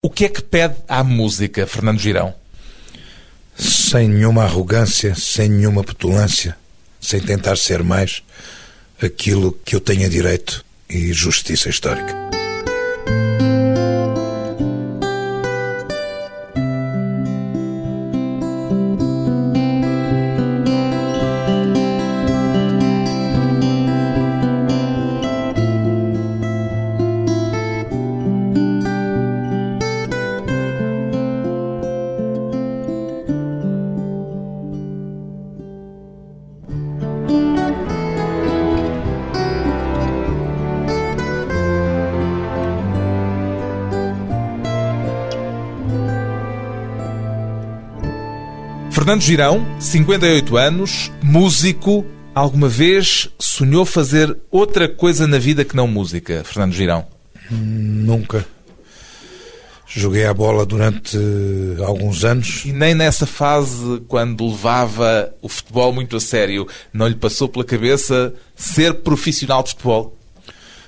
O que é que pede à música, Fernando Girão? Sem nenhuma arrogância, sem nenhuma petulância, sem tentar ser mais aquilo que eu tenha direito e justiça histórica. Fernando Girão, 58 anos, músico. Alguma vez sonhou fazer outra coisa na vida que não música, Fernando Girão? Nunca. Joguei a bola durante alguns anos. E nem nessa fase, quando levava o futebol muito a sério, não lhe passou pela cabeça ser profissional de futebol?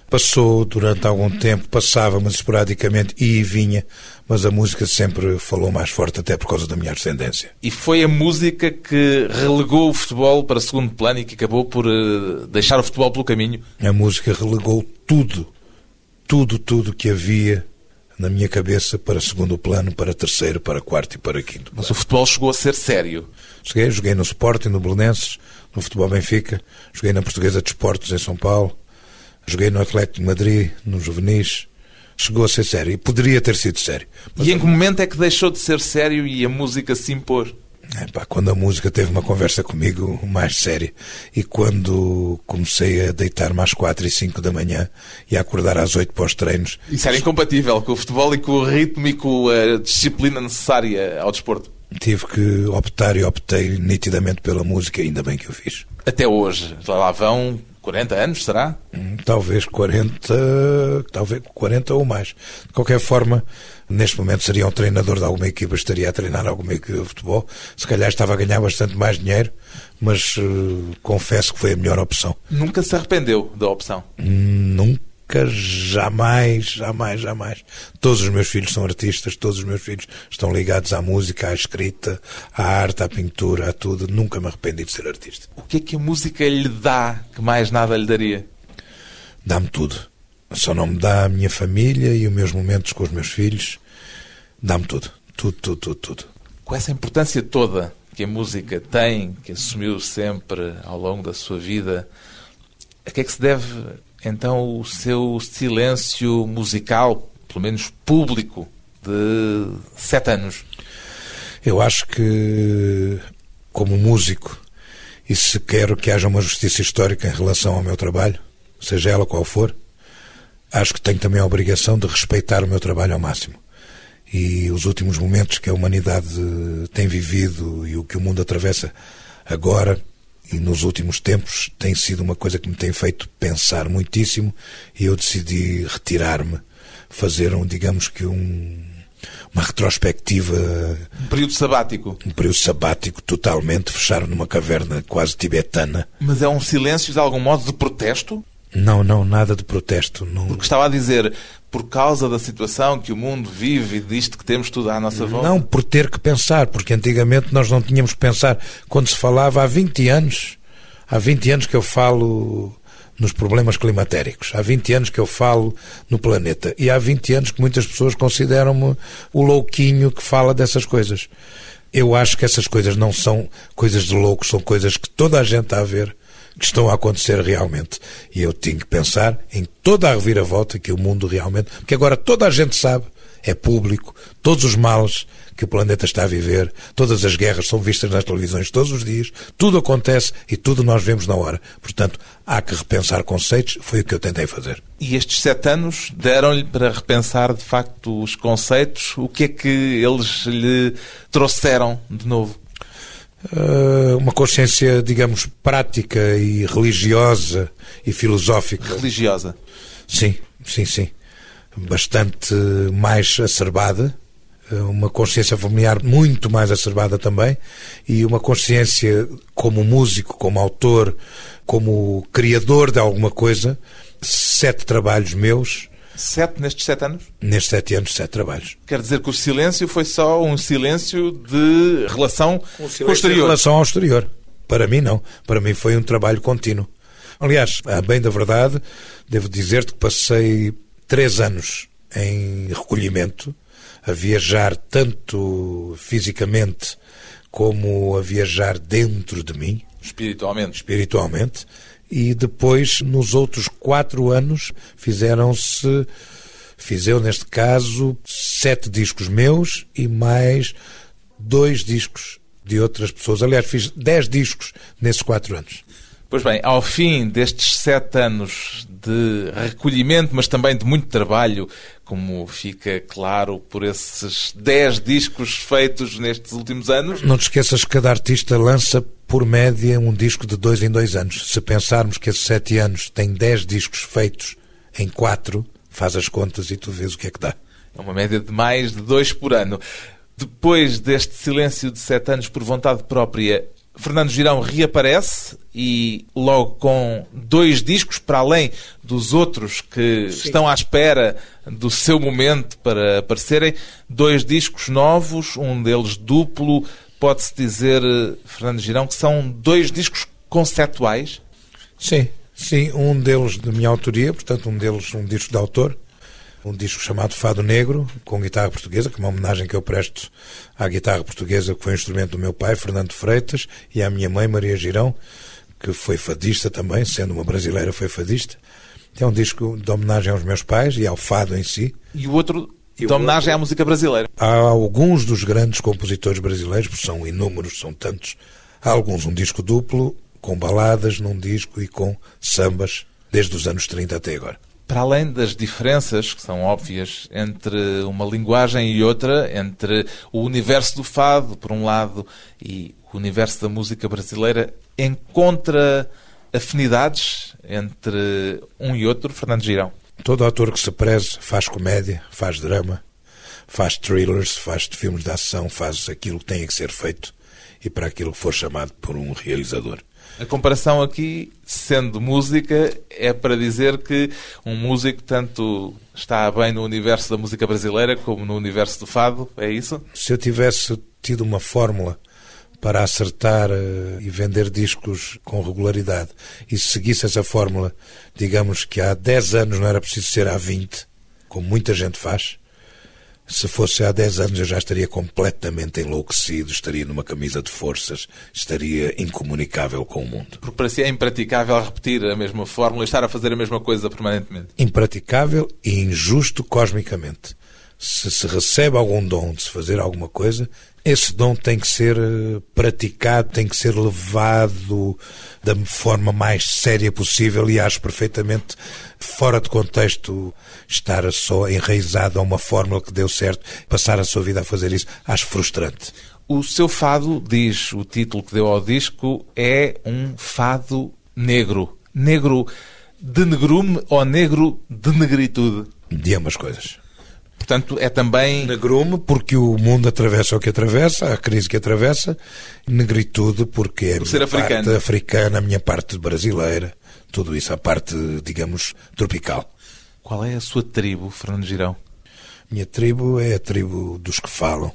Passou durante algum tempo, passava, mas esporadicamente, e vinha, mas a música sempre falou mais forte, até por causa da minha ascendência. E foi a música que relegou o futebol para segundo plano e que acabou por uh, deixar o futebol pelo caminho? A música relegou tudo, tudo, tudo que havia na minha cabeça para segundo plano, para terceiro, para quarto e para quinto. Mas o futebol chegou a ser sério? Cheguei, joguei no Sporting, no Belenenses, no Futebol Benfica, joguei na Portuguesa de Esportes em São Paulo, Joguei no Atlético de Madrid, no Juvenis. Chegou a ser sério. E poderia ter sido sério. Mas e em que momento é que deixou de ser sério e a música se impor? É, pá, quando a música teve uma conversa comigo mais séria e quando comecei a deitar-me às quatro e cinco da manhã e a acordar às oito pós-treinos. Isso era incompatível com o futebol e com o ritmo e com a disciplina necessária ao desporto. Tive que optar e optei nitidamente pela música, ainda bem que eu fiz. Até hoje, lá vão 40 anos, será? Hum, talvez 40, talvez 40 ou mais. De qualquer forma, neste momento seria um treinador de alguma equipa, estaria a treinar alguma equipa de futebol. Se calhar estava a ganhar bastante mais dinheiro, mas uh, confesso que foi a melhor opção. Nunca se arrependeu da opção? Hum, nunca jamais, jamais, jamais. Todos os meus filhos são artistas, todos os meus filhos estão ligados à música, à escrita, à arte, à pintura, a tudo. Nunca me arrependi de ser artista. O que é que a música lhe dá que mais nada lhe daria? Dá-me tudo. Só não me dá a minha família e os meus momentos com os meus filhos. Dá-me tudo. Tudo, tudo, tudo, tudo. Com essa importância toda que a música tem, que assumiu sempre ao longo da sua vida, a que é que se deve então o seu silêncio musical, pelo menos público, de sete anos? Eu acho que, como músico, e se quero que haja uma justiça histórica em relação ao meu trabalho, seja ela qual for, acho que tenho também a obrigação de respeitar o meu trabalho ao máximo. E os últimos momentos que a humanidade tem vivido e o que o mundo atravessa agora e nos últimos tempos tem sido uma coisa que me tem feito pensar muitíssimo e eu decidi retirar-me, fazer um, digamos que um, uma retrospectiva. Um período sabático. Um período sabático totalmente, fechar numa caverna quase tibetana. Mas é um silêncio de algum modo de protesto? Não, não, nada de protesto. Não... Porque estava a dizer, por causa da situação que o mundo vive e disto que temos tudo à nossa volta? Não, por ter que pensar, porque antigamente nós não tínhamos que pensar. Quando se falava há 20 anos, há 20 anos que eu falo nos problemas climatéricos, há 20 anos que eu falo no planeta e há 20 anos que muitas pessoas consideram-me o louquinho que fala dessas coisas. Eu acho que essas coisas não são coisas de loucos, são coisas que toda a gente está a ver que estão a acontecer realmente. E eu tinha que pensar em toda a reviravolta que o mundo realmente. Porque agora toda a gente sabe, é público, todos os males que o planeta está a viver, todas as guerras são vistas nas televisões todos os dias, tudo acontece e tudo nós vemos na hora. Portanto, há que repensar conceitos, foi o que eu tentei fazer. E estes sete anos deram-lhe para repensar de facto os conceitos? O que é que eles lhe trouxeram de novo? Eh, uma consciência, digamos, prática e religiosa e filosófica. Religiosa? Sim, sim, sim. Bastante mais acerbada, eh, uma consciência familiar muito mais acerbada também, e uma consciência como músico, como autor, como criador de alguma coisa. Sete trabalhos meus Sete nestes sete anos? Nestes sete anos, sete trabalhos. Quer dizer que o silêncio foi só um silêncio de relação um silêncio com o exterior? Relação ao exterior. Para mim, não. Para mim foi um trabalho contínuo. Aliás, a bem da verdade, devo dizer-te que passei três anos em recolhimento, a viajar tanto fisicamente como a viajar dentro de mim. Espiritualmente. Espiritualmente. E depois, nos outros quatro anos, fizeram-se, fiz neste caso, sete discos meus e mais dois discos de outras pessoas. Aliás, fiz dez discos nesses quatro anos. Pois bem, ao fim destes sete anos de recolhimento, mas também de muito trabalho, como fica claro por esses dez discos feitos nestes últimos anos. Não te esqueças que cada artista lança, por média, um disco de dois em dois anos. Se pensarmos que esses sete anos têm dez discos feitos em quatro, faz as contas e tu vês o que é que dá. É uma média de mais de dois por ano. Depois deste silêncio de sete anos por vontade própria, Fernando Girão reaparece e logo com dois discos, para além dos outros que Sim. estão à espera do seu momento para aparecerem, dois discos novos, um deles duplo. Pode-se dizer, Fernando Girão, que são dois discos conceptuais? Sim, sim, um deles de minha autoria, portanto, um deles um disco de autor, um disco chamado Fado Negro, com guitarra portuguesa, que é uma homenagem que eu presto à guitarra portuguesa, que foi um instrumento do meu pai, Fernando Freitas, e à minha mãe, Maria Girão, que foi fadista também, sendo uma brasileira, foi fadista. É um disco de homenagem aos meus pais e ao fado em si. E o outro de e homenagem outro... à música brasileira. Há alguns dos grandes compositores brasileiros, porque são inúmeros, são tantos. Há alguns um disco duplo, com baladas num disco e com sambas, desde os anos 30 até agora para além das diferenças que são óbvias entre uma linguagem e outra, entre o universo do fado, por um lado, e o universo da música brasileira, encontra afinidades entre um e outro, Fernando Girão? Todo autor que se preze faz comédia, faz drama, faz thrillers, faz filmes de ação, faz aquilo que tem que ser feito e para aquilo que for chamado por um realizador. A comparação aqui, sendo música, é para dizer que um músico tanto está bem no universo da música brasileira como no universo do fado, é isso? Se eu tivesse tido uma fórmula para acertar uh, e vender discos com regularidade e se seguisse essa fórmula, digamos que há 10 anos não era preciso ser há 20, como muita gente faz, se fosse há 10 anos eu já estaria completamente enlouquecido, estaria numa camisa de forças, estaria incomunicável com o mundo. Porque para si é impraticável repetir a mesma fórmula e estar a fazer a mesma coisa permanentemente. Impraticável e injusto cosmicamente. Se se recebe algum dom de se fazer alguma coisa, esse dom tem que ser eh, praticado, tem que ser levado da forma mais séria possível e acho perfeitamente fora de contexto estar só enraizado a uma fórmula que deu certo, passar a sua vida a fazer isso, acho frustrante. O seu fado, diz o título que deu ao disco, é um fado negro. Negro de negrume ou negro de negritude? De ambas coisas. Portanto, é também. Negrume, porque o mundo atravessa o que atravessa, a crise que atravessa. Negritude, porque é a minha parte africana, a minha parte brasileira. Tudo isso, a parte, digamos, tropical. Qual é a sua tribo, Fernando Girão? Minha tribo é a tribo dos que falam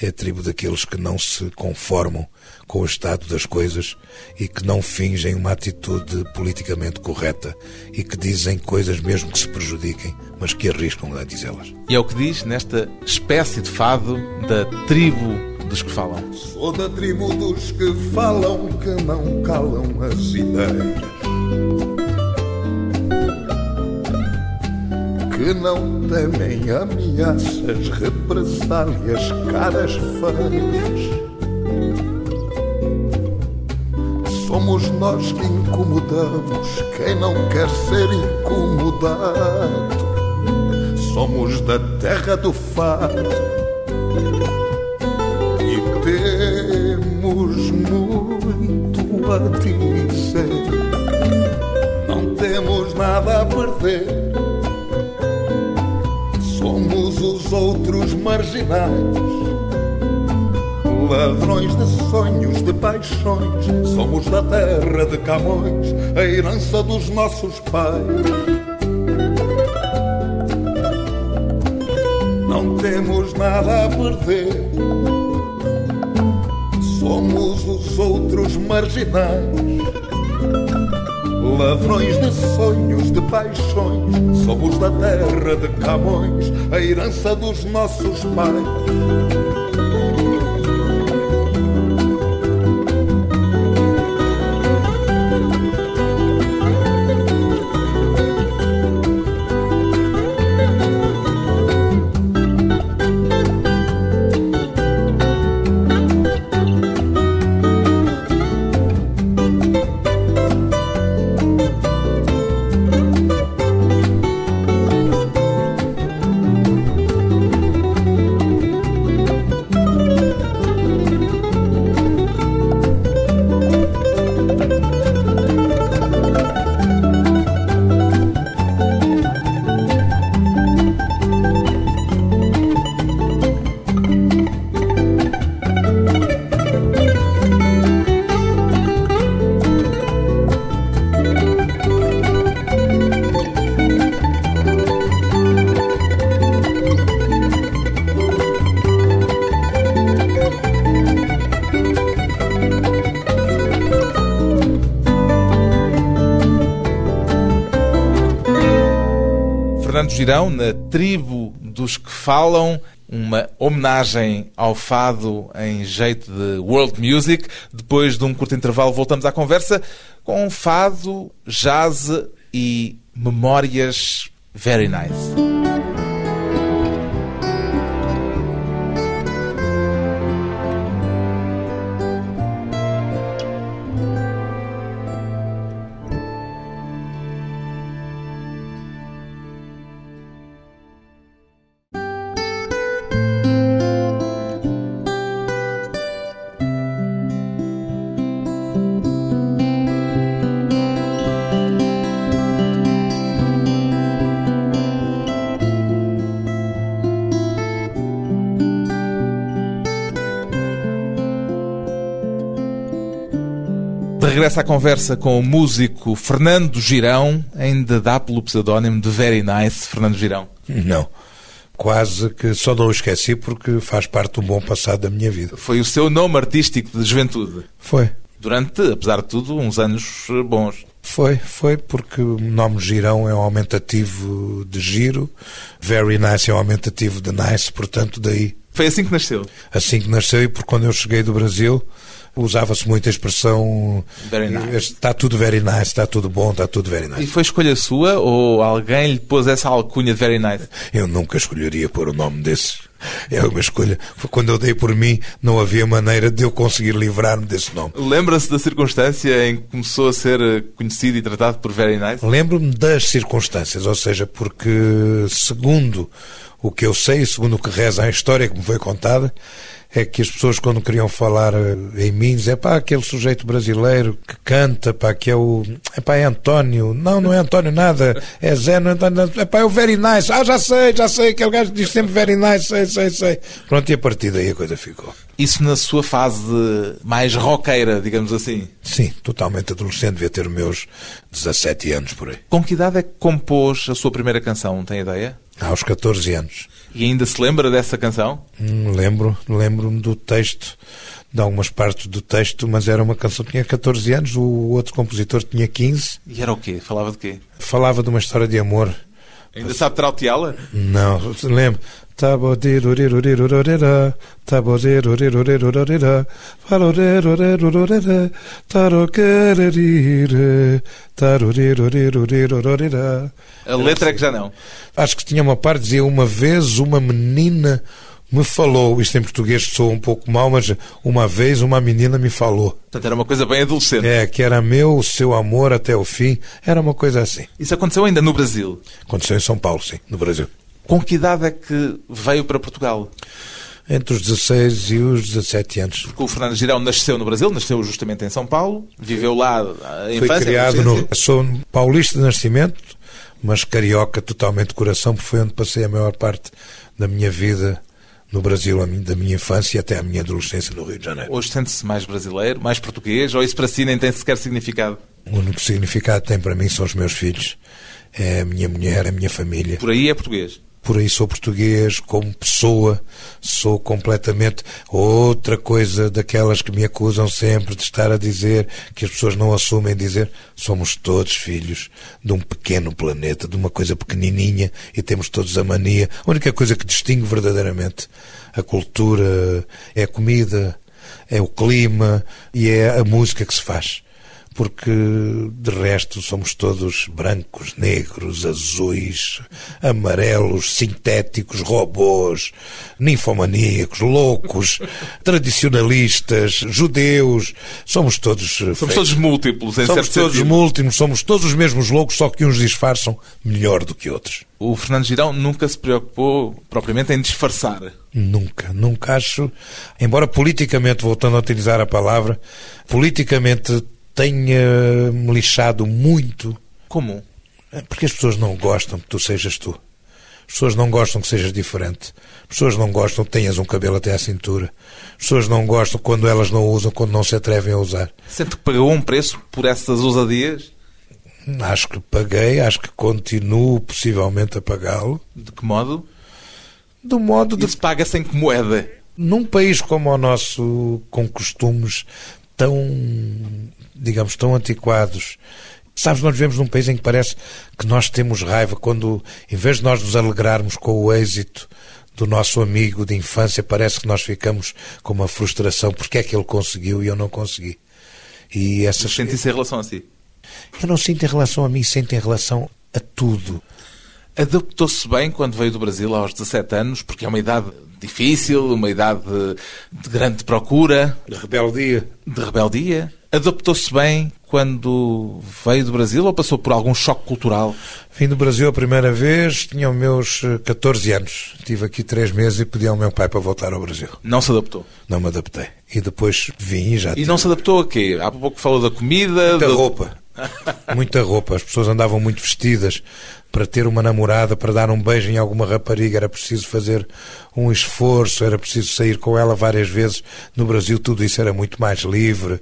é a tribo daqueles que não se conformam com o estado das coisas e que não fingem uma atitude politicamente correta e que dizem coisas mesmo que se prejudiquem, mas que arriscam a dizê-las. E é o que diz nesta espécie de fado da tribo dos que falam. Sou da tribo dos que falam, que não calam as ideias que não temem ameaças, represálias, caras feias. Somos nós que incomodamos quem não quer ser incomodado. Somos da terra do fado e temos muito a dizer. Não temos nada a perder Somos os outros marginais, ladrões de sonhos, de paixões. Somos da terra de Camões, a herança dos nossos pais. temos nada a perder. Somos os outros marginais, ladrões de sonhos, de paixões. Somos da terra de Camões, a herança dos nossos pais. Fernando Girão, na tribo dos que falam, uma homenagem ao fado em jeito de world music. Depois de um curto intervalo, voltamos à conversa com fado, jazz e memórias very nice. À conversa com o músico Fernando Girão, ainda dá pelo pseudónimo de Very Nice Fernando Girão. Não. Quase que só não o esqueci porque faz parte um bom passado da minha vida. Foi o seu nome artístico de juventude. Foi. Durante, apesar de tudo, uns anos bons. Foi, foi porque o nome Girão é um aumentativo de giro, Very Nice é um aumentativo de nice, portanto daí. Foi assim que nasceu. Assim que nasceu e porque quando eu cheguei do Brasil usava-se muito a expressão Very nice. está tudo very nice, está tudo bom, está tudo very E nice. foi escolha sua ou alguém lhe pôs essa alcunha de Very Nice? Eu nunca escolheria pôr o nome desses. É uma escolha. Foi Quando eu dei por mim, não havia maneira de eu conseguir livrar-me desse nome. Lembra-se da circunstância em que começou a ser eh, conhecido e tratado por Very Nice? Lembro-me das circunstâncias, ou seja, porque segundo o que eu sei, segundo o que reza a história que me foi contada, é que as pessoas quando queriam falar eh, em mim diziam, pá, aquele sujeito brasileiro que canta, pá, que é o, é pá, é António, não, não é António nada, é Zé, não é António, é pá, é o very nice, ah, já sei, já sei, aquele gajo diz sempre very nice, sei, sei, sei. Pronto, e a partir daí a coisa ficou. Isso na sua fase mais roqueira, digamos assim. Sim, totalmente adolescente, devia ter os meus 17 anos por aí. Com que idade é que compôs a sua primeira canção, tem ideia? Aos 14 anos. E ainda se lembra dessa canção? Hum, lembro, lembro-me do texto, de algumas partes do texto, mas era uma canção que tinha 14 anos, o outro compositor tinha 15, E era o quê? Falava de quê? falava de uma história de amor. Ainda sabe trauteá-la? Não, lembro. A letra é que já não. Acho que tinha uma parte, dizia uma vez uma menina me falou, isto em português soa um pouco mal, mas uma vez uma menina me falou. Portanto, era uma coisa bem adolescente. É, que era meu, seu amor até o fim, era uma coisa assim. Isso aconteceu ainda no Brasil. Aconteceu em São Paulo, sim, no Brasil. Com que idade é que veio para Portugal? Entre os 16 e os 17 anos. Porque o Fernando Girão nasceu no Brasil, nasceu justamente em São Paulo, viveu lá a infância. a criado adolescência. no. Sou paulista de nascimento, mas carioca totalmente de coração, porque foi onde passei a maior parte da minha vida no Brasil, da minha infância até a minha adolescência no Rio de Janeiro. Hoje sente-se mais brasileiro, mais português, ou isso para si nem tem sequer significado? O único significado que tem para mim são os meus filhos, é a minha mulher, a minha família. Por aí é português. Por aí sou português, como pessoa, sou completamente outra coisa daquelas que me acusam sempre de estar a dizer, que as pessoas não assumem dizer, somos todos filhos de um pequeno planeta, de uma coisa pequenininha e temos todos a mania. A única coisa que distingue verdadeiramente a cultura é a comida, é o clima e é a música que se faz porque de resto somos todos brancos, negros, azuis, amarelos, sintéticos, robôs, ninfomaníacos, loucos, tradicionalistas, judeus, somos todos. Somos feitos. todos múltiplos, em Somos todos sentido. múltiplos, somos todos os mesmos loucos, só que uns disfarçam melhor do que outros. O Fernando Girão nunca se preocupou propriamente em disfarçar. Nunca, nunca acho. Embora politicamente, voltando a utilizar a palavra, politicamente tenha-me lixado muito. Como? Porque as pessoas não gostam que tu sejas tu. As pessoas não gostam que sejas diferente. As pessoas não gostam que tenhas um cabelo até à cintura. As pessoas não gostam quando elas não usam, quando não se atrevem a usar. Sente que pagou um preço por essas ousadias? Acho que paguei, acho que continuo possivelmente a pagá-lo. De que modo? Do modo de. Isso paga sem que moeda. Num país como o nosso, com costumes tão, digamos, tão antiquados. Sabes, nós vivemos num país em que parece que nós temos raiva quando, em vez de nós nos alegrarmos com o êxito do nosso amigo de infância, parece que nós ficamos com uma frustração. Porque é que ele conseguiu e eu não consegui? E essas... Sente isso em relação a si? Eu não sinto em relação a mim, sinto em relação a tudo. Adaptou-se bem quando veio do Brasil aos 17 anos, porque é uma idade difícil, uma idade de grande procura. De rebeldia. De rebeldia. Adaptou-se bem quando veio do Brasil ou passou por algum choque cultural? Vim do Brasil a primeira vez, tinha os meus 14 anos. Estive aqui três meses e pedi ao meu pai para voltar ao Brasil. Não se adaptou? Não me adaptei. E depois vim e já... E tive... não se adaptou a quê? Há pouco falou da comida... Da do... roupa. Muita roupa. As pessoas andavam muito vestidas para ter uma namorada, para dar um beijo em alguma rapariga, era preciso fazer um esforço, era preciso sair com ela várias vezes. No Brasil tudo isso era muito mais livre.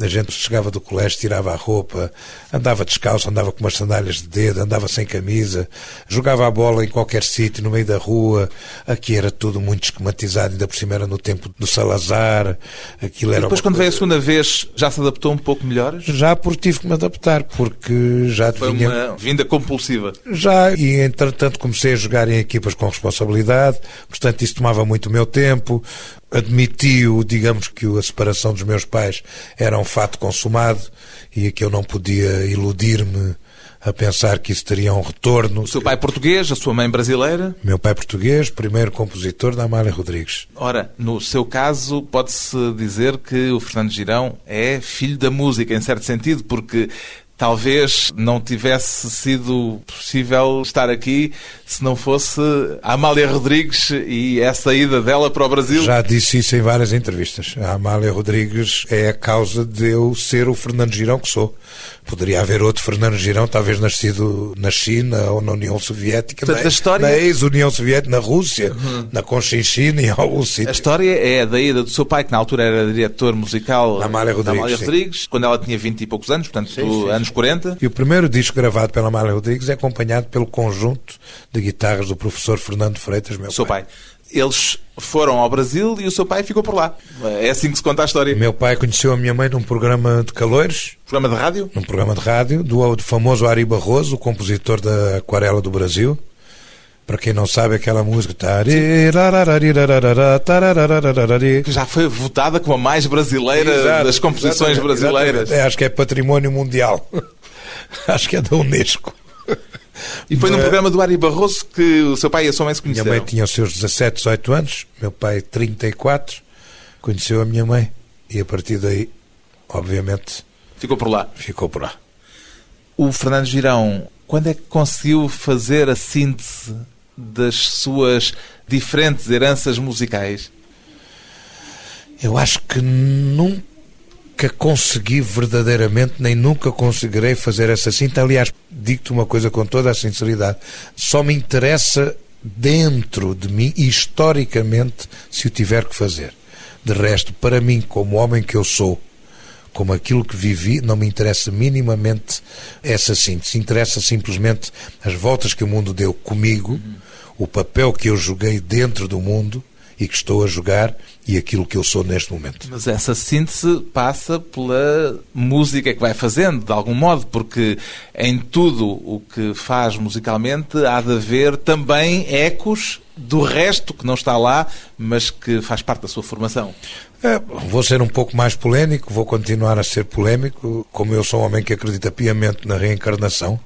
A gente chegava do colégio, tirava a roupa, andava descalço, andava com umas sandálias de dedo, andava sem camisa, jogava a bola em qualquer sítio, no meio da rua. Aqui era tudo muito esquematizado, ainda por cima era no tempo do Salazar. Aquilo era e depois, quando coisa... veio a segunda vez, já se adaptou um pouco melhor? Já porque tive que me adaptar, porque já Foi vinha... uma vinda compulsiva. Já, e entretanto comecei a jogar em equipas com responsabilidade, portanto isso tomava muito o meu tempo. Admitiu, digamos que a separação dos meus pais era um fato consumado e que eu não podia iludir-me a pensar que isso teria um retorno. O seu pai português, a sua mãe brasileira? Meu pai português, primeiro compositor da Amália Rodrigues. Ora, no seu caso, pode-se dizer que o Fernando Girão é filho da música, em certo sentido, porque talvez não tivesse sido possível estar aqui se não fosse a Amália Rodrigues e essa ida dela para o Brasil. Já disse isso em várias entrevistas. A Amália Rodrigues é a causa de eu ser o Fernando Girão que sou. Poderia haver outro Fernando Girão, talvez nascido na China ou na União Soviética, Portanto, na, história... na ex-União Soviética, na Rússia, uhum. na Conchinchina e algum sítio. A história é da ida do seu pai, que na altura era diretor musical da Amália Rodrigues, Amália Rodrigues quando ela tinha 20 e poucos anos, portanto, sim, sim. anos 40. E o primeiro disco gravado pela Amália Rodrigues é acompanhado pelo conjunto de guitarras do professor Fernando Freitas, meu seu pai. pai. Eles foram ao Brasil e o seu pai ficou por lá. É assim que se conta a história. Meu pai conheceu a minha mãe num programa de calores. Programa de rádio? Num programa de rádio, do, do famoso Ari Barroso, o compositor da Aquarela do Brasil. Para quem não sabe, aquela música. Que já foi votada como a mais brasileira Exato, das composições brasileiras. É, acho que é património mundial. acho que é da Unesco. E foi num programa do Ari Barroso que o seu pai e a sua mãe se conheceram? Minha mãe tinha os seus 17, 18 anos, meu pai 34, conheceu a minha mãe e a partir daí, obviamente... Ficou por lá? Ficou por lá. O Fernando Girão, quando é que conseguiu fazer a síntese das suas diferentes heranças musicais? Eu acho que nunca nunca consegui verdadeiramente, nem nunca conseguirei fazer essa cinta. Aliás, digo-te uma coisa com toda a sinceridade: só me interessa dentro de mim, historicamente, se o tiver que fazer. De resto, para mim, como homem que eu sou, como aquilo que vivi, não me interessa minimamente essa síntese. Interessa simplesmente as voltas que o mundo deu comigo, o papel que eu joguei dentro do mundo e que estou a jogar e aquilo que eu sou neste momento. Mas essa síntese passa pela música que vai fazendo, de algum modo, porque em tudo o que faz musicalmente há de haver também ecos do resto que não está lá, mas que faz parte da sua formação. É, vou ser um pouco mais polémico, vou continuar a ser polémico, como eu sou um homem que acredita piamente na reencarnação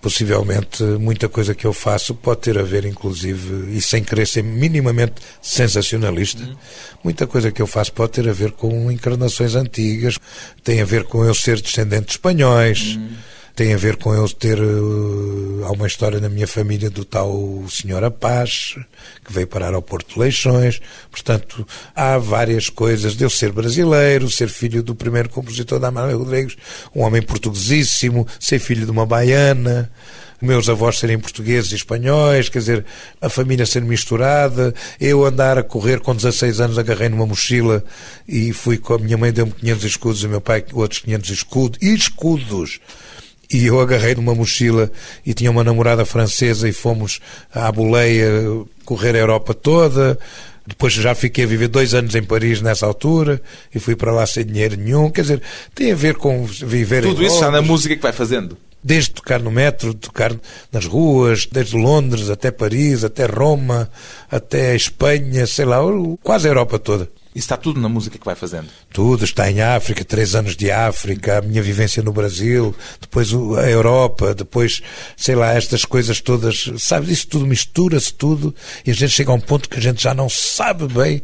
possivelmente muita coisa que eu faço pode ter a ver, inclusive, e sem querer ser minimamente sensacionalista, uhum. muita coisa que eu faço pode ter a ver com encarnações antigas, tem a ver com eu ser descendente de espanhóis. Uhum tem a ver com eu ter. Há uma história na minha família do tal Senhor Apaz, que veio parar ao Porto de Leixões. Portanto, há várias coisas de eu ser brasileiro, ser filho do primeiro compositor da Amália Rodrigues, um homem portuguesíssimo, ser filho de uma baiana meus avós serem portugueses e espanhóis, quer dizer, a família ser misturada, eu andar a correr com 16 anos, agarrei numa mochila e fui com a minha mãe deu-me 500 escudos e o meu pai outros 500 escudos, e escudos e eu agarrei numa mochila e tinha uma namorada francesa e fomos à boleia correr a Europa toda. Depois já fiquei a viver dois anos em Paris nessa altura e fui para lá sem dinheiro nenhum. Quer dizer, tem a ver com viver Tudo isso já na música que vai fazendo? Desde tocar no metro, tocar nas ruas, desde Londres até Paris, até Roma, até Espanha, sei lá, quase a Europa toda. Está tudo na música que vai fazendo? Tudo, está em África, três anos de África, a minha vivência no Brasil, depois a Europa, depois, sei lá, estas coisas todas, sabes, isso tudo mistura-se tudo e a gente chega a um ponto que a gente já não sabe bem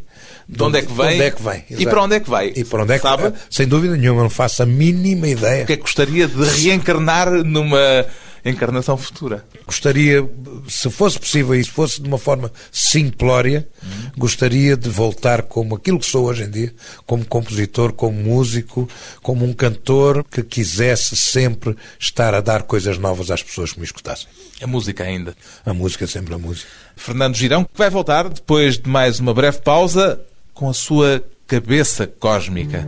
de onde, é que vem, é que vem e para onde é que vai. E para onde é que Sabe? vai. Sem dúvida nenhuma, não faço a mínima ideia. O que é que gostaria de reencarnar numa encarnação futura? Gostaria, se fosse possível e se fosse de uma forma simplória, uhum. gostaria de voltar como aquilo que sou hoje em dia, como compositor, como músico, como um cantor que quisesse sempre estar a dar coisas novas às pessoas que me escutassem. A música ainda. A música, sempre a música. Fernando Girão, que vai voltar depois de mais uma breve pausa com a sua cabeça cósmica.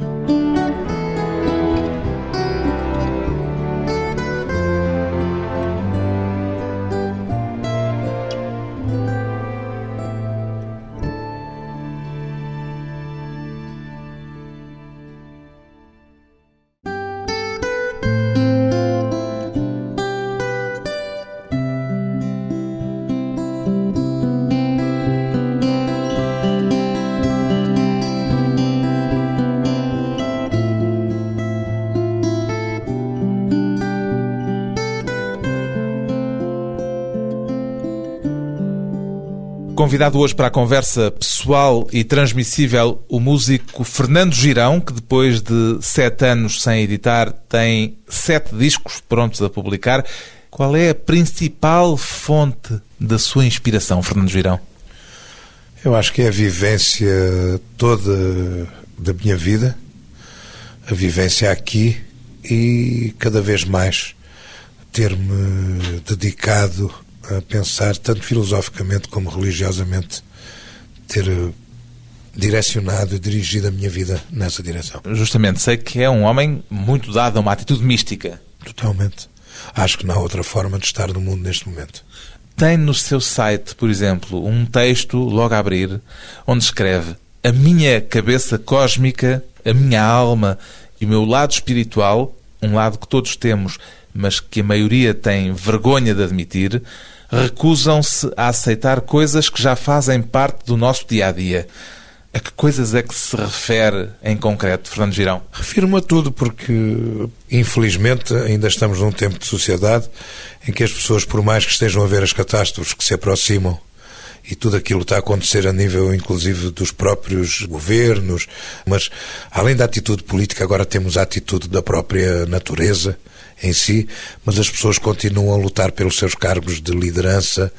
Convidado hoje para a conversa pessoal e transmissível o músico Fernando Girão, que depois de sete anos sem editar tem sete discos prontos a publicar. Qual é a principal fonte da sua inspiração, Fernando Girão? Eu acho que é a vivência toda da minha vida, a vivência aqui e cada vez mais ter-me dedicado a pensar, tanto filosoficamente como religiosamente, ter eh, direcionado e dirigido a minha vida nessa direção. Justamente, sei que é um homem muito dado a uma atitude mística. Totalmente. Acho que não há outra forma de estar no mundo neste momento. Tem no seu site, por exemplo, um texto, logo a abrir, onde escreve a minha cabeça cósmica, a minha alma e o meu lado espiritual, um lado que todos temos, mas que a maioria tem vergonha de admitir, recusam-se a aceitar coisas que já fazem parte do nosso dia a dia. A que coisas é que se refere em concreto, Fernando Girão? Refiro-me a tudo, porque infelizmente ainda estamos num tempo de sociedade em que as pessoas, por mais que estejam a ver as catástrofes que se aproximam e tudo aquilo está a acontecer a nível, inclusive, dos próprios governos, mas além da atitude política, agora temos a atitude da própria natureza em si, mas as pessoas continuam a lutar pelos seus cargos de liderança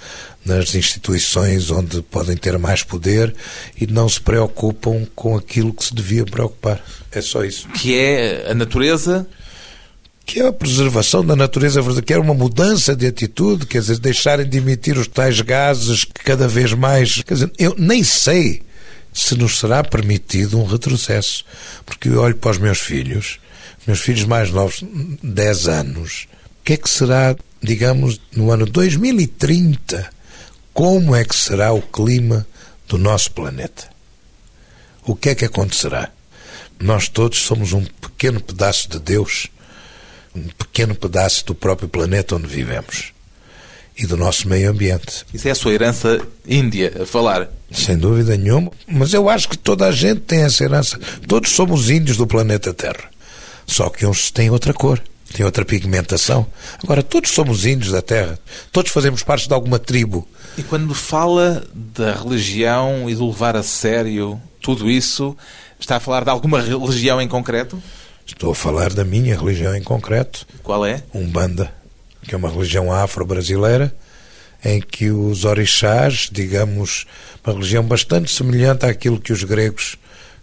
nas instituições onde podem ter mais poder e não se preocupam com aquilo que se devia preocupar. É só isso. Que é a natureza que é a preservação da natureza, que é uma mudança de atitude, quer dizer, deixarem de emitir os tais gases que cada vez mais. Quer dizer, eu nem sei se nos será permitido um retrocesso, porque eu olho para os meus filhos meus filhos mais novos, 10 anos, o que é que será, digamos, no ano 2030, como é que será o clima do nosso planeta. O que é que acontecerá? Nós todos somos um pequeno pedaço de Deus, um pequeno pedaço do próprio planeta onde vivemos e do nosso meio ambiente. Isso é a sua herança índia a falar. Sem dúvida nenhuma, mas eu acho que toda a gente tem essa herança. Todos somos índios do planeta Terra. Só que uns têm outra cor, têm outra pigmentação. Agora, todos somos índios da Terra. Todos fazemos parte de alguma tribo. E quando fala da religião e de levar a sério tudo isso, está a falar de alguma religião em concreto? Estou a falar da minha religião em concreto. Qual é? Umbanda que é uma religião afro-brasileira, em que os orixás, digamos, uma religião bastante semelhante àquilo que os gregos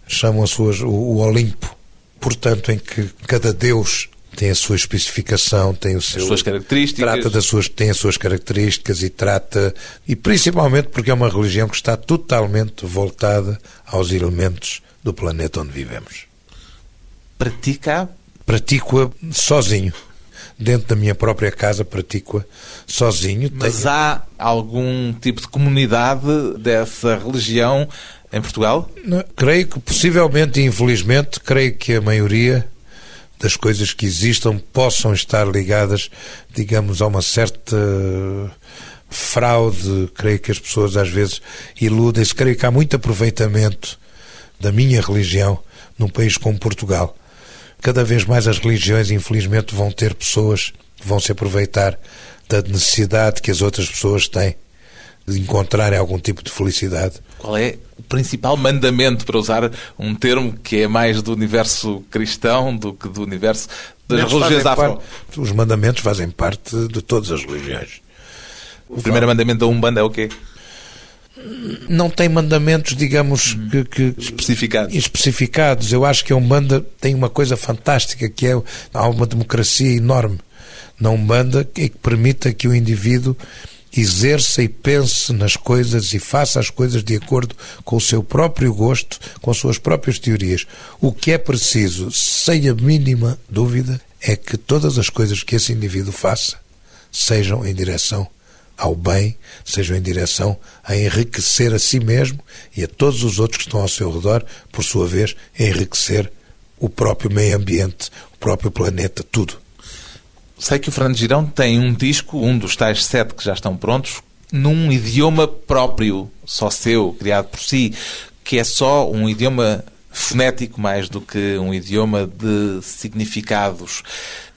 chamam as suas, o, o Olimpo. Portanto, em que cada deus tem a sua especificação, tem o seu as suas características, trata das suas tem as suas características e trata e principalmente porque é uma religião que está totalmente voltada aos elementos do planeta onde vivemos. Pratica? Pratico-a sozinho dentro da minha própria casa, pratico-a sozinho. Mas Tenho... há algum tipo de comunidade dessa religião em Portugal? Não, creio que, possivelmente e infelizmente, creio que a maioria das coisas que existam possam estar ligadas, digamos, a uma certa fraude. Creio que as pessoas às vezes iludem-se. Creio que há muito aproveitamento da minha religião num país como Portugal cada vez mais as religiões, infelizmente, vão ter pessoas que vão se aproveitar da necessidade que as outras pessoas têm de encontrarem algum tipo de felicidade. Qual é o principal mandamento, para usar um termo que é mais do universo cristão do que do universo das religiões afro? Parte, os mandamentos fazem parte de todas as religiões. O primeiro mandamento da Umbanda é o quê? Não tem mandamentos, digamos, hum. que, que, especificados. especificados. Eu acho que a Umbanda tem uma coisa fantástica, que é há uma democracia enorme na Umbanda que permita que o indivíduo exerça e pense nas coisas e faça as coisas de acordo com o seu próprio gosto, com as suas próprias teorias. O que é preciso, sem a mínima dúvida, é que todas as coisas que esse indivíduo faça sejam em direção ao bem, sejam em direção a enriquecer a si mesmo e a todos os outros que estão ao seu redor, por sua vez, enriquecer o próprio meio ambiente, o próprio planeta, tudo. Sei que o Fernando Girão tem um disco, um dos tais sete que já estão prontos, num idioma próprio, só seu, criado por si, que é só um idioma fonético mais do que um idioma de significados.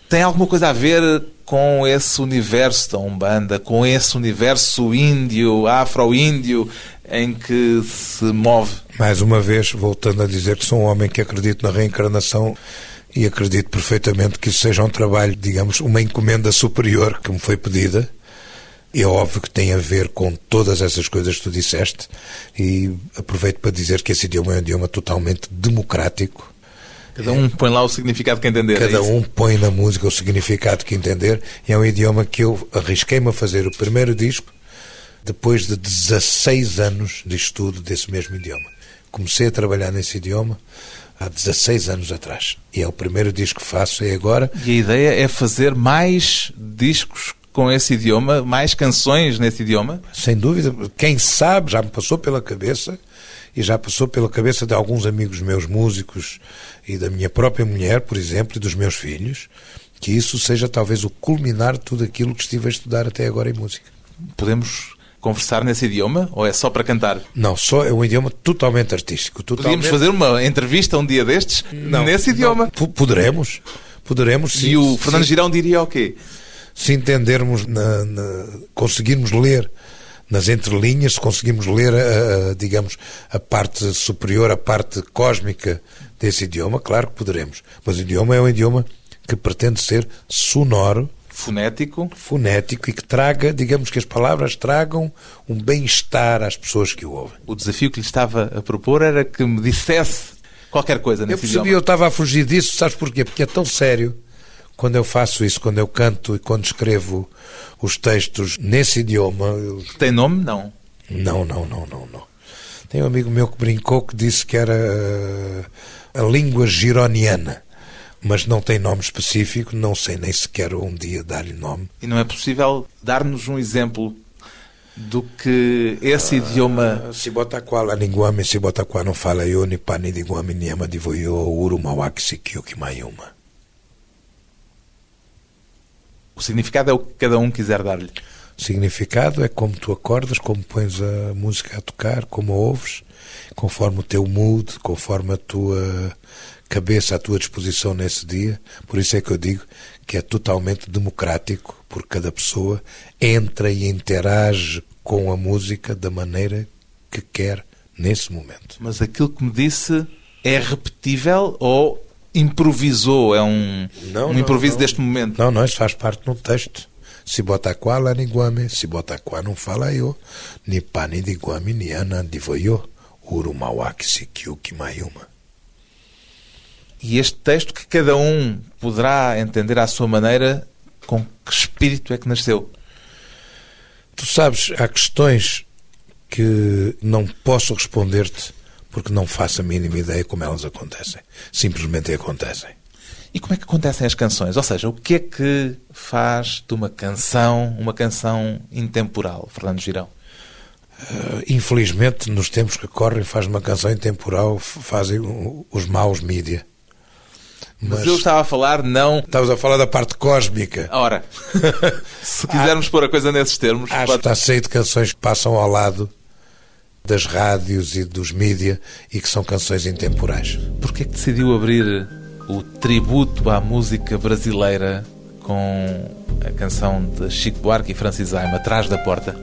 Tem alguma coisa a ver com esse universo da Umbanda, com esse universo índio, afro-índio, em que se move. Mais uma vez, voltando a dizer que sou um homem que acredito na reencarnação e acredito perfeitamente que isso seja um trabalho, digamos, uma encomenda superior que me foi pedida. É óbvio que tem a ver com todas essas coisas que tu disseste e aproveito para dizer que esse idioma é um idioma totalmente democrático Cada um põe lá o significado que entender. É Cada é um põe na música o significado que entender. E é um idioma que eu arrisquei-me a fazer o primeiro disco depois de 16 anos de estudo desse mesmo idioma. Comecei a trabalhar nesse idioma há 16 anos atrás. E é o primeiro disco que faço, é agora. E a ideia é fazer mais discos com esse idioma, mais canções nesse idioma? Sem dúvida. Quem sabe, já me passou pela cabeça e já passou pela cabeça de alguns amigos meus músicos e da minha própria mulher, por exemplo, e dos meus filhos, que isso seja talvez o culminar de tudo aquilo que estive a estudar até agora em música. Podemos conversar nesse idioma ou é só para cantar? Não, só é um idioma totalmente artístico. Totalmente... Podíamos fazer uma entrevista um dia destes não, nesse idioma? Não. Poderemos, poderemos sim. E o Fernando sim. Girão diria o quê? Se entendermos, na, na, conseguirmos ler nas entrelinhas, se conseguimos ler, a, a, digamos, a parte superior, a parte cósmica desse idioma, claro que poderemos. Mas o idioma é um idioma que pretende ser sonoro, fonético, fonético e que traga, digamos que as palavras tragam um bem-estar às pessoas que o ouvem. O desafio que lhe estava a propor era que me dissesse qualquer coisa nesse eu percebi, idioma. Eu estava a fugir disso, sabes porquê? Porque é tão sério quando eu faço isso, quando eu canto e quando escrevo os textos nesse idioma. Eu... Tem nome? Não. Não, não, não, não, não. Tem um amigo meu que brincou que disse que era uh, a língua gironiana, mas não tem nome específico, não sei nem sequer um dia dar-lhe nome. E não é possível dar-nos um exemplo do que esse idioma. Ah, ninguame, si bota qua não fala eu, ni pa ni diguame, ni ama divoyo, uru mawaki sikio ki mayuma. O significado é o que cada um quiser dar-lhe. Significado é como tu acordas, como pões a música a tocar, como a ouves, conforme o teu mood, conforme a tua cabeça à tua disposição nesse dia. Por isso é que eu digo que é totalmente democrático, porque cada pessoa entra e interage com a música da maneira que quer nesse momento. Mas aquilo que me disse é repetível ou improvisou? É um, Não, um não, improviso não. deste momento? Não, não, isso faz parte do texto. Se bota qua lá ninguame, se bota qua não fala eu, ni pa ni diguame, ni ana divoyo, uru mawaki sikio ki mayuma. E este texto que cada um poderá entender à sua maneira, com que espírito é que nasceu? Tu sabes, há questões que não posso responder-te porque não faço a mínima ideia como elas acontecem. Simplesmente acontecem. E como é que acontecem as canções? Ou seja, o que é que faz de uma canção uma canção intemporal, Fernando Girão? Uh, infelizmente, nos tempos que correm, faz uma canção intemporal, fazem os maus mídia. Mas eu estava a falar não. Estavas a falar da parte cósmica. Ora, se quisermos pôr a coisa nesses termos, Acho que pode- está cheio de canções que passam ao lado das rádios e dos mídia e que são canções intemporais. porquê é que decidiu abrir o tributo à música brasileira com a canção de Chico Buarque e Francis Aima, Atrás da Porta?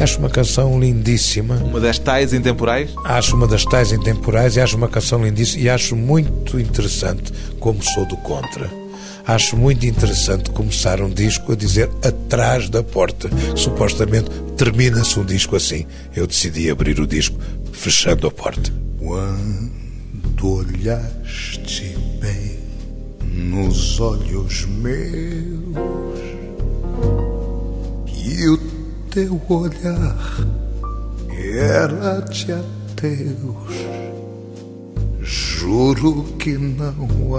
Acho uma canção lindíssima. Uma das tais intemporais? Acho uma das tais intemporais e acho uma canção lindíssima e acho muito interessante como sou do contra. Acho muito interessante começar um disco a dizer atrás da porta. Supostamente termina-se um disco assim. Eu decidi abrir o disco fechando a porta. Quando olhaste bem nos olhos meus e o teu olhar era de adeus, juro que não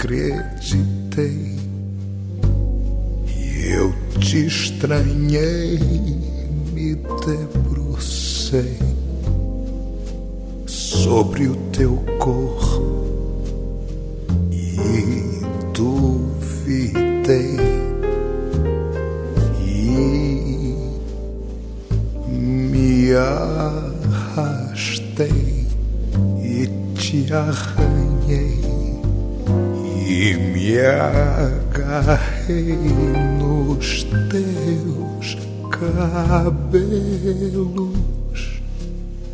acreditei. E eu te estranhei, me debrucei sobre o teu corpo e duvidei e me arrastei e te arranhei e me agarrei nos teus cabelos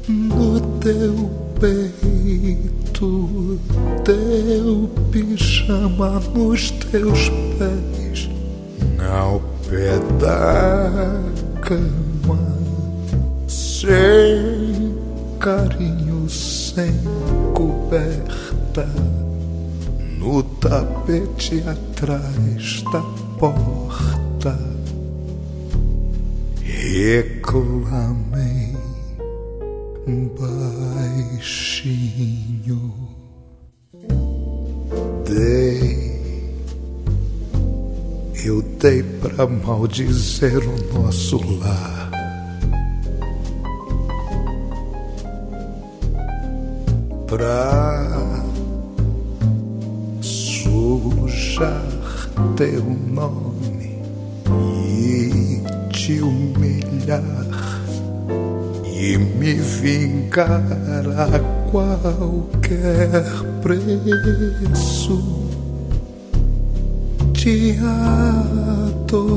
no teu peito, teu pijama nos teus pés, ao pé da cama, sem carinho, sem coberta, no tapete atrás da porta, reclamei baixinho. Dei, eu dei pra maldizer o nosso lar. Pra teu nome e te humilhar e me vingar a qualquer preço, te adorando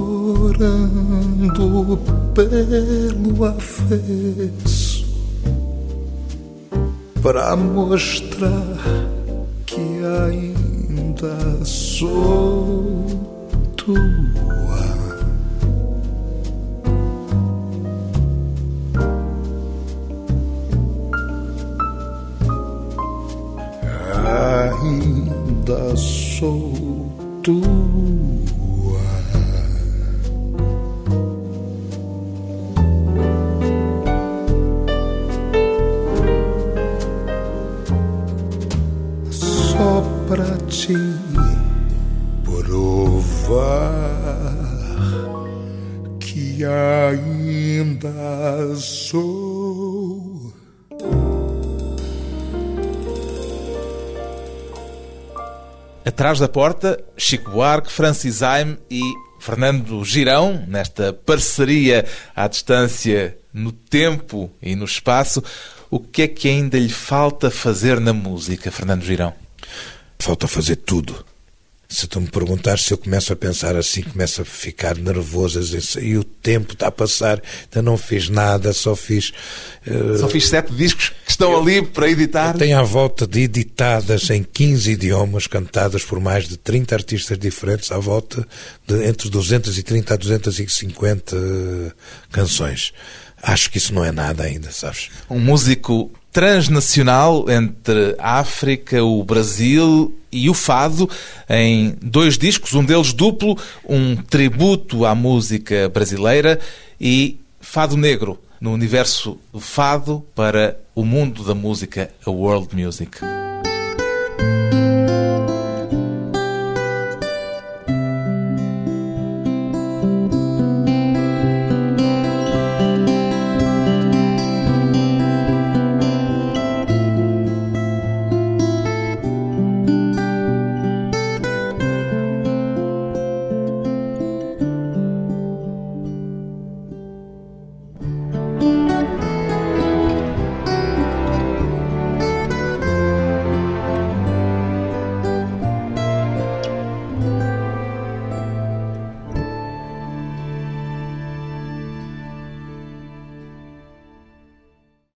pelo avesso, para mostrar que ainda sou tua. Atrás da porta, Chico Buarque, Francis Haim e Fernando Girão, nesta parceria à distância no tempo e no espaço. O que é que ainda lhe falta fazer na música, Fernando Girão? Falta fazer tudo. Se tu me perguntares se eu começo a pensar assim, começo a ficar nervoso, dizer, e o tempo está a passar, ainda não fiz nada, só fiz. Uh, só fiz sete discos que estão eu, ali para editar. Tenho à volta de editadas em 15 idiomas, cantadas por mais de 30 artistas diferentes, à volta de entre 230 a 250 canções. Acho que isso não é nada ainda, sabes? Um músico transnacional entre a África, o Brasil e o fado, em dois discos, um deles duplo, um tributo à música brasileira e Fado Negro, no universo do fado para o mundo da música, a world music.